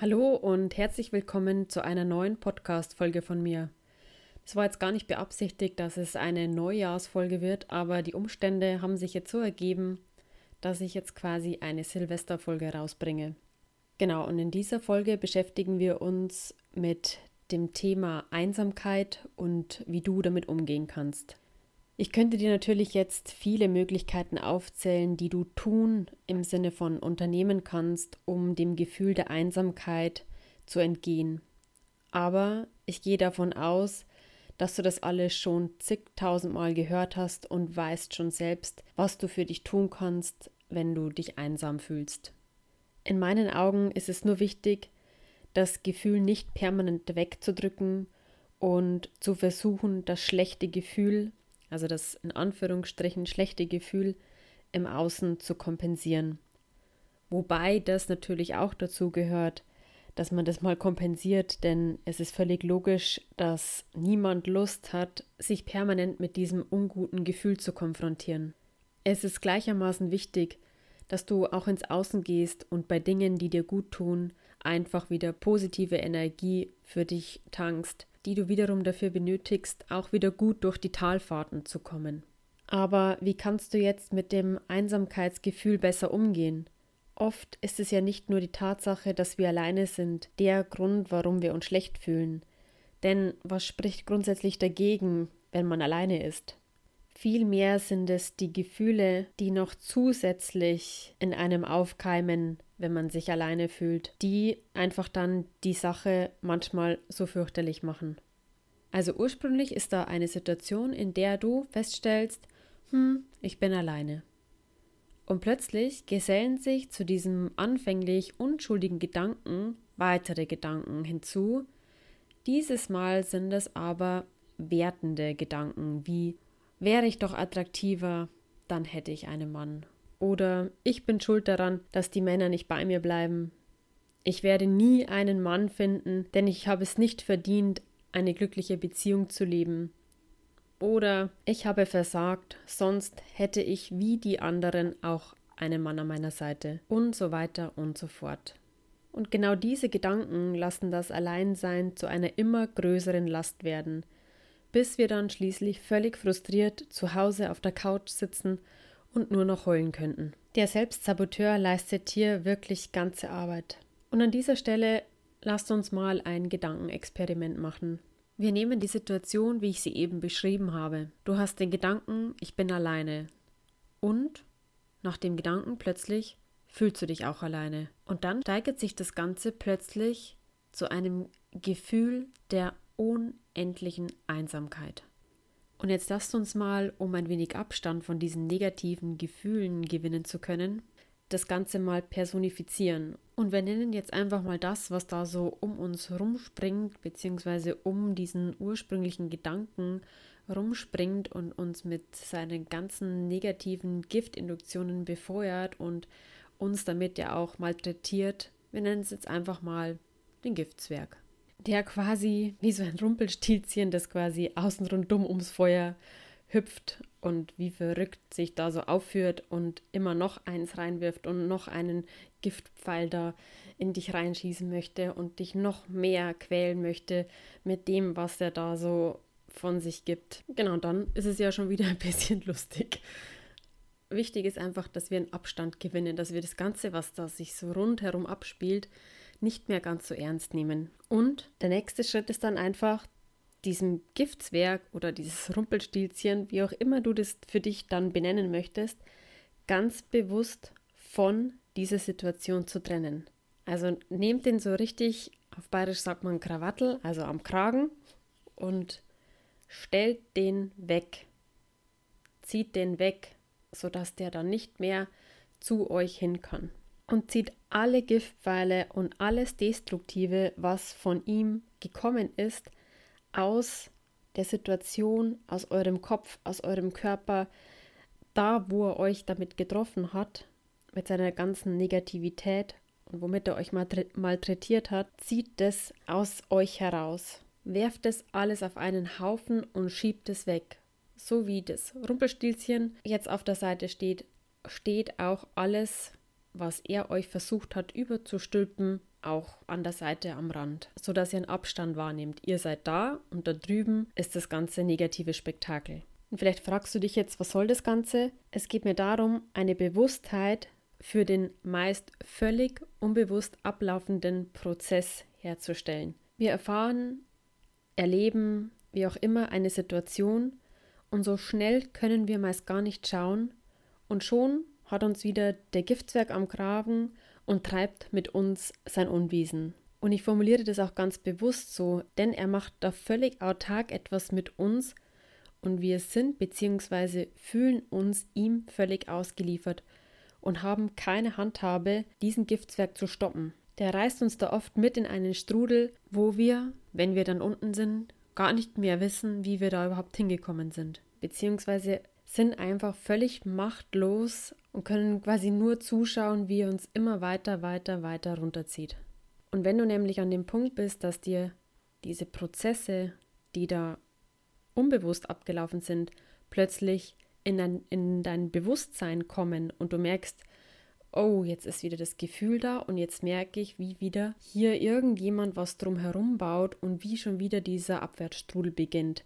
Hallo und herzlich willkommen zu einer neuen Podcast-Folge von mir. Es war jetzt gar nicht beabsichtigt, dass es eine Neujahrsfolge wird, aber die Umstände haben sich jetzt so ergeben, dass ich jetzt quasi eine Silvesterfolge rausbringe. Genau, und in dieser Folge beschäftigen wir uns mit dem Thema Einsamkeit und wie du damit umgehen kannst. Ich könnte dir natürlich jetzt viele Möglichkeiten aufzählen, die du tun im Sinne von unternehmen kannst, um dem Gefühl der Einsamkeit zu entgehen. Aber ich gehe davon aus, dass du das alles schon zigtausendmal gehört hast und weißt schon selbst, was du für dich tun kannst, wenn du dich einsam fühlst. In meinen Augen ist es nur wichtig, das Gefühl nicht permanent wegzudrücken und zu versuchen, das schlechte Gefühl also das in Anführungsstrichen schlechte Gefühl im Außen zu kompensieren. Wobei das natürlich auch dazu gehört, dass man das mal kompensiert, denn es ist völlig logisch, dass niemand Lust hat, sich permanent mit diesem unguten Gefühl zu konfrontieren. Es ist gleichermaßen wichtig, dass du auch ins Außen gehst und bei Dingen, die dir gut tun, einfach wieder positive Energie für dich tankst die du wiederum dafür benötigst, auch wieder gut durch die Talfahrten zu kommen. Aber wie kannst du jetzt mit dem Einsamkeitsgefühl besser umgehen? Oft ist es ja nicht nur die Tatsache, dass wir alleine sind, der Grund, warum wir uns schlecht fühlen. Denn was spricht grundsätzlich dagegen, wenn man alleine ist? Vielmehr sind es die Gefühle, die noch zusätzlich in einem aufkeimen, wenn man sich alleine fühlt, die einfach dann die Sache manchmal so fürchterlich machen. Also ursprünglich ist da eine Situation, in der du feststellst, hm, ich bin alleine. Und plötzlich gesellen sich zu diesem anfänglich unschuldigen Gedanken weitere Gedanken hinzu. Dieses Mal sind es aber wertende Gedanken wie wäre ich doch attraktiver, dann hätte ich einen Mann oder ich bin schuld daran, dass die Männer nicht bei mir bleiben. Ich werde nie einen Mann finden, denn ich habe es nicht verdient, eine glückliche Beziehung zu leben. Oder ich habe versagt, sonst hätte ich wie die anderen auch einen Mann an meiner Seite. Und so weiter und so fort. Und genau diese Gedanken lassen das Alleinsein zu einer immer größeren Last werden, bis wir dann schließlich völlig frustriert zu Hause auf der Couch sitzen und nur noch heulen könnten. Der Selbstsaboteur leistet hier wirklich ganze Arbeit. Und an dieser Stelle lasst uns mal ein Gedankenexperiment machen. Wir nehmen die Situation, wie ich sie eben beschrieben habe. Du hast den Gedanken, ich bin alleine. Und nach dem Gedanken plötzlich fühlst du dich auch alleine. Und dann steigert sich das Ganze plötzlich zu einem Gefühl der unendlichen Einsamkeit. Und jetzt lasst uns mal, um ein wenig Abstand von diesen negativen Gefühlen gewinnen zu können, das Ganze mal personifizieren. Und wir nennen jetzt einfach mal das, was da so um uns rumspringt, beziehungsweise um diesen ursprünglichen Gedanken rumspringt und uns mit seinen ganzen negativen Giftinduktionen befeuert und uns damit ja auch malträtiert. Wir nennen es jetzt einfach mal den Giftzwerg der quasi wie so ein Rumpelstilzchen, das quasi außen rundum ums Feuer hüpft und wie verrückt sich da so aufführt und immer noch eins reinwirft und noch einen Giftpfeil da in dich reinschießen möchte und dich noch mehr quälen möchte mit dem, was er da so von sich gibt. Genau, dann ist es ja schon wieder ein bisschen lustig. Wichtig ist einfach, dass wir einen Abstand gewinnen, dass wir das Ganze, was da sich so rundherum abspielt, nicht mehr ganz so ernst nehmen. Und der nächste Schritt ist dann einfach, diesem Giftzwerg oder dieses Rumpelstilzchen, wie auch immer du das für dich dann benennen möchtest, ganz bewusst von dieser Situation zu trennen. Also nehmt den so richtig, auf Bayerisch sagt man Krawattel, also am Kragen und stellt den weg. Zieht den weg, sodass der dann nicht mehr zu euch hin kann und zieht alle Giftpfeile und alles Destruktive, was von ihm gekommen ist, aus der Situation, aus eurem Kopf, aus eurem Körper, da, wo er euch damit getroffen hat, mit seiner ganzen Negativität und womit er euch malträtiert hat, zieht das aus euch heraus. Werft es alles auf einen Haufen und schiebt es weg. So wie das Rumpelstilzchen jetzt auf der Seite steht, steht auch alles was er euch versucht hat überzustülpen, auch an der Seite am Rand, sodass ihr einen Abstand wahrnehmt. Ihr seid da und da drüben ist das ganze negative Spektakel. Und vielleicht fragst du dich jetzt, was soll das Ganze? Es geht mir darum, eine Bewusstheit für den meist völlig unbewusst ablaufenden Prozess herzustellen. Wir erfahren, erleben, wie auch immer, eine Situation und so schnell können wir meist gar nicht schauen und schon hat uns wieder der Giftzwerg am Kragen und treibt mit uns sein Unwesen. Und ich formuliere das auch ganz bewusst so, denn er macht da völlig autark etwas mit uns und wir sind bzw. fühlen uns ihm völlig ausgeliefert und haben keine Handhabe, diesen Giftzwerg zu stoppen. Der reißt uns da oft mit in einen Strudel, wo wir, wenn wir dann unten sind, gar nicht mehr wissen, wie wir da überhaupt hingekommen sind. Beziehungsweise sind einfach völlig machtlos und können quasi nur zuschauen, wie er uns immer weiter, weiter, weiter runterzieht. Und wenn du nämlich an dem Punkt bist, dass dir diese Prozesse, die da unbewusst abgelaufen sind, plötzlich in dein, in dein Bewusstsein kommen und du merkst, oh, jetzt ist wieder das Gefühl da und jetzt merke ich, wie wieder hier irgendjemand was drumherum baut und wie schon wieder dieser Abwärtsstrudel beginnt.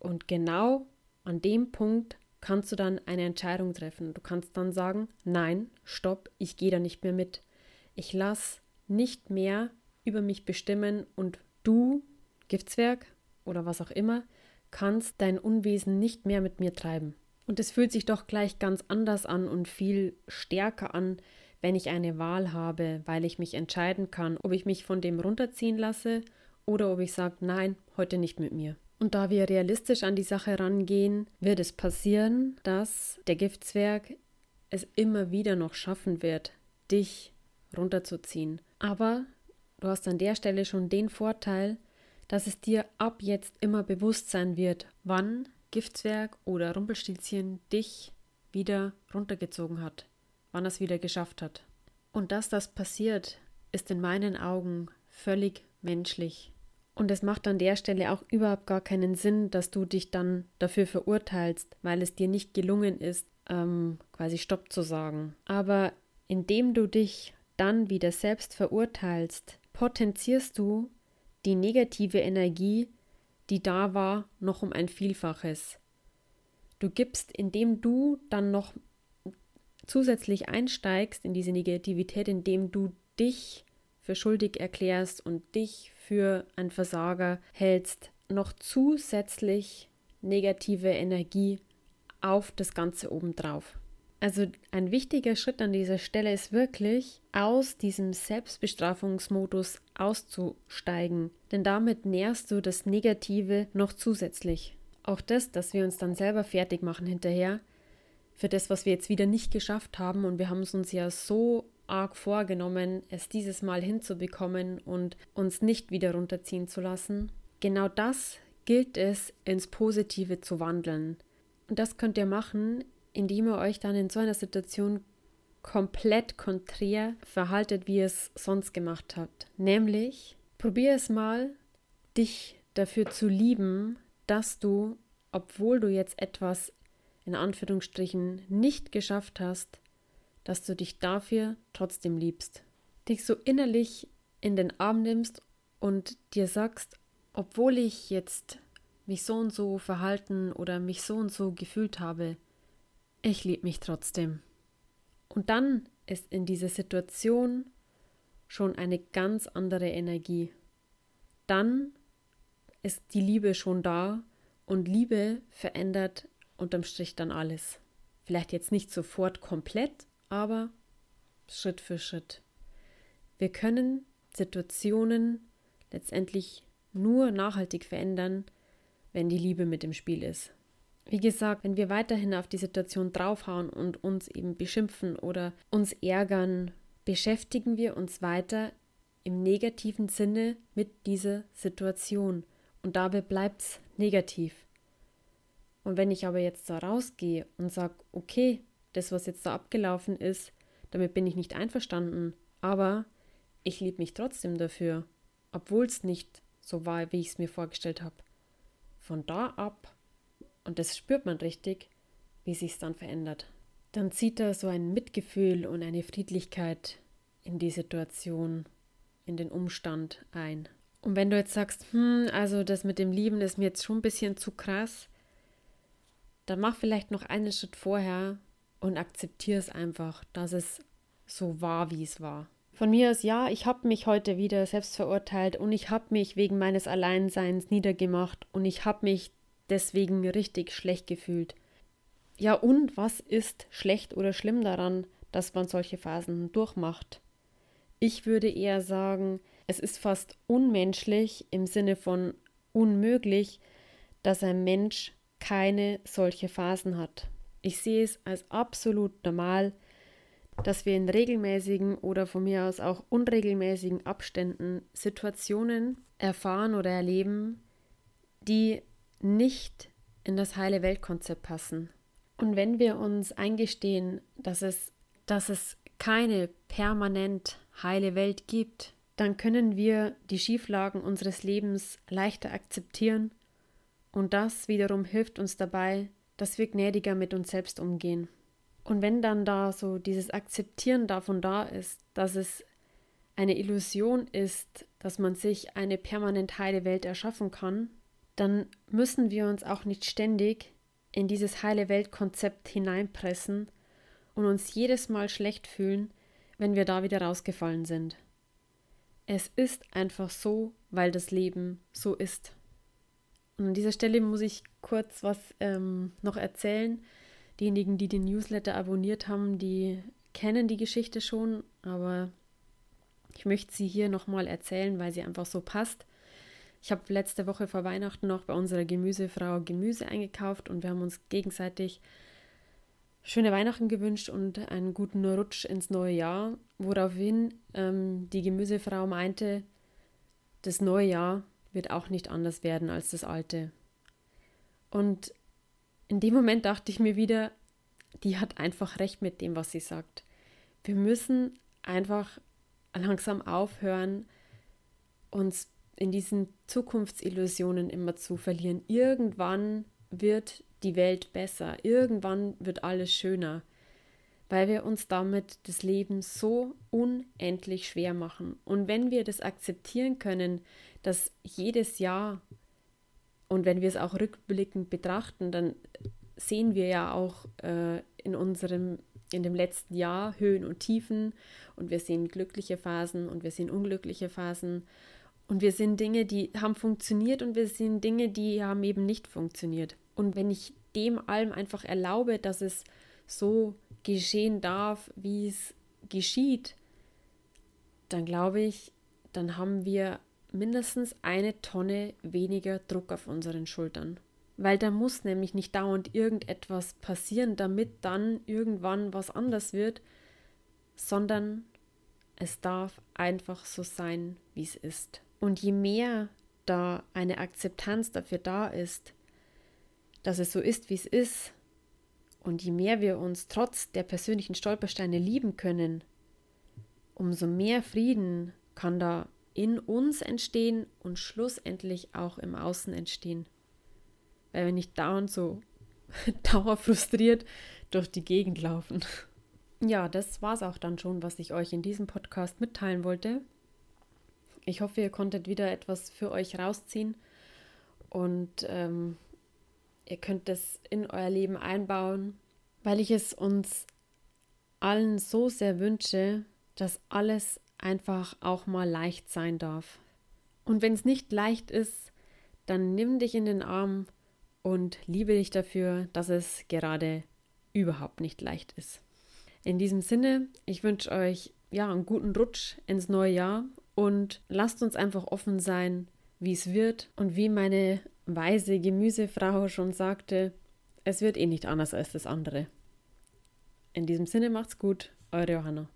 Und genau an dem Punkt kannst du dann eine Entscheidung treffen. Du kannst dann sagen, nein, stopp, ich gehe da nicht mehr mit. Ich lasse nicht mehr über mich bestimmen und du, Giftswerk oder was auch immer, kannst dein Unwesen nicht mehr mit mir treiben. Und es fühlt sich doch gleich ganz anders an und viel stärker an, wenn ich eine Wahl habe, weil ich mich entscheiden kann, ob ich mich von dem runterziehen lasse oder ob ich sage, nein, heute nicht mit mir. Und da wir realistisch an die Sache rangehen, wird es passieren, dass der Giftzwerg es immer wieder noch schaffen wird, dich runterzuziehen. Aber du hast an der Stelle schon den Vorteil, dass es dir ab jetzt immer bewusst sein wird, wann Giftzwerg oder Rumpelstilzchen dich wieder runtergezogen hat, wann es wieder geschafft hat. Und dass das passiert, ist in meinen Augen völlig menschlich. Und es macht an der Stelle auch überhaupt gar keinen Sinn, dass du dich dann dafür verurteilst, weil es dir nicht gelungen ist, ähm, quasi Stopp zu sagen. Aber indem du dich dann wieder selbst verurteilst, potenzierst du die negative Energie, die da war, noch um ein Vielfaches. Du gibst, indem du dann noch zusätzlich einsteigst in diese Negativität, indem du dich für schuldig erklärst und dich für ein Versager hältst, noch zusätzlich negative Energie auf das Ganze obendrauf. Also ein wichtiger Schritt an dieser Stelle ist wirklich, aus diesem Selbstbestrafungsmodus auszusteigen, denn damit nährst du das Negative noch zusätzlich. Auch das, dass wir uns dann selber fertig machen hinterher, für das, was wir jetzt wieder nicht geschafft haben und wir haben es uns ja so arg vorgenommen, es dieses Mal hinzubekommen und uns nicht wieder runterziehen zu lassen. Genau das gilt es ins Positive zu wandeln. Und das könnt ihr machen, indem ihr euch dann in so einer Situation komplett konträr verhaltet, wie ihr es sonst gemacht habt. Nämlich, probier es mal, dich dafür zu lieben, dass du, obwohl du jetzt etwas in Anführungsstrichen nicht geschafft hast, dass du dich dafür trotzdem liebst. Dich so innerlich in den Arm nimmst und dir sagst, obwohl ich jetzt mich so und so verhalten oder mich so und so gefühlt habe, ich liebe mich trotzdem. Und dann ist in dieser Situation schon eine ganz andere Energie. Dann ist die Liebe schon da und Liebe verändert unterm Strich dann alles. Vielleicht jetzt nicht sofort komplett, aber Schritt für Schritt. Wir können Situationen letztendlich nur nachhaltig verändern, wenn die Liebe mit im Spiel ist. Wie gesagt, wenn wir weiterhin auf die Situation draufhauen und uns eben beschimpfen oder uns ärgern, beschäftigen wir uns weiter im negativen Sinne mit dieser Situation und dabei bleibt es negativ. Und wenn ich aber jetzt da rausgehe und sage, okay, das, was jetzt da abgelaufen ist, damit bin ich nicht einverstanden, aber ich liebe mich trotzdem dafür, obwohl es nicht so war, wie ich es mir vorgestellt habe. Von da ab und das spürt man richtig, wie sich dann verändert. Dann zieht da so ein Mitgefühl und eine Friedlichkeit in die Situation, in den Umstand ein. Und wenn du jetzt sagst, hm, also das mit dem Lieben ist mir jetzt schon ein bisschen zu krass, dann mach vielleicht noch einen Schritt vorher und akzeptiere es einfach, dass es so war, wie es war. Von mir aus, ja, ich habe mich heute wieder selbst verurteilt und ich habe mich wegen meines Alleinseins niedergemacht und ich habe mich deswegen richtig schlecht gefühlt. Ja, und was ist schlecht oder schlimm daran, dass man solche Phasen durchmacht? Ich würde eher sagen, es ist fast unmenschlich im Sinne von unmöglich, dass ein Mensch keine solche Phasen hat. Ich sehe es als absolut normal, dass wir in regelmäßigen oder von mir aus auch unregelmäßigen Abständen Situationen erfahren oder erleben, die nicht in das heile Weltkonzept passen. Und wenn wir uns eingestehen, dass es, dass es keine permanent heile Welt gibt, dann können wir die Schieflagen unseres Lebens leichter akzeptieren und das wiederum hilft uns dabei, dass wir gnädiger mit uns selbst umgehen. Und wenn dann da so dieses Akzeptieren davon da ist, dass es eine Illusion ist, dass man sich eine permanent heile Welt erschaffen kann, dann müssen wir uns auch nicht ständig in dieses heile Welt-Konzept hineinpressen und uns jedes Mal schlecht fühlen, wenn wir da wieder rausgefallen sind. Es ist einfach so, weil das Leben so ist. An dieser Stelle muss ich kurz was ähm, noch erzählen. Diejenigen, die den Newsletter abonniert haben, die kennen die Geschichte schon, aber ich möchte sie hier nochmal erzählen, weil sie einfach so passt. Ich habe letzte Woche vor Weihnachten noch bei unserer Gemüsefrau Gemüse eingekauft und wir haben uns gegenseitig schöne Weihnachten gewünscht und einen guten Rutsch ins neue Jahr, woraufhin ähm, die Gemüsefrau meinte, das neue Jahr wird auch nicht anders werden als das alte. Und in dem Moment dachte ich mir wieder, die hat einfach recht mit dem, was sie sagt. Wir müssen einfach langsam aufhören, uns in diesen Zukunftsillusionen immer zu verlieren. Irgendwann wird die Welt besser, irgendwann wird alles schöner, weil wir uns damit das Leben so unendlich schwer machen. Und wenn wir das akzeptieren können, dass jedes Jahr und wenn wir es auch rückblickend betrachten, dann sehen wir ja auch äh, in unserem in dem letzten Jahr Höhen und Tiefen und wir sehen glückliche Phasen und wir sehen unglückliche Phasen und wir sehen Dinge, die haben funktioniert und wir sehen Dinge, die haben eben nicht funktioniert. Und wenn ich dem allem einfach erlaube, dass es so geschehen darf, wie es geschieht, dann glaube ich, dann haben wir mindestens eine Tonne weniger Druck auf unseren Schultern. Weil da muss nämlich nicht dauernd irgendetwas passieren, damit dann irgendwann was anders wird, sondern es darf einfach so sein, wie es ist. Und je mehr da eine Akzeptanz dafür da ist, dass es so ist, wie es ist, und je mehr wir uns trotz der persönlichen Stolpersteine lieben können, umso mehr Frieden kann da in uns entstehen und schlussendlich auch im Außen entstehen. Weil wir nicht dauernd so dauerfrustriert durch die Gegend laufen. Ja, das war es auch dann schon, was ich euch in diesem Podcast mitteilen wollte. Ich hoffe, ihr konntet wieder etwas für euch rausziehen und ähm, ihr könnt es in euer Leben einbauen, weil ich es uns allen so sehr wünsche, dass alles einfach auch mal leicht sein darf. Und wenn es nicht leicht ist, dann nimm dich in den Arm und liebe dich dafür, dass es gerade überhaupt nicht leicht ist. In diesem Sinne, ich wünsche euch ja einen guten Rutsch ins neue Jahr und lasst uns einfach offen sein, wie es wird und wie meine weise Gemüsefrau schon sagte, es wird eh nicht anders als das andere. In diesem Sinne macht's gut, eure Johanna.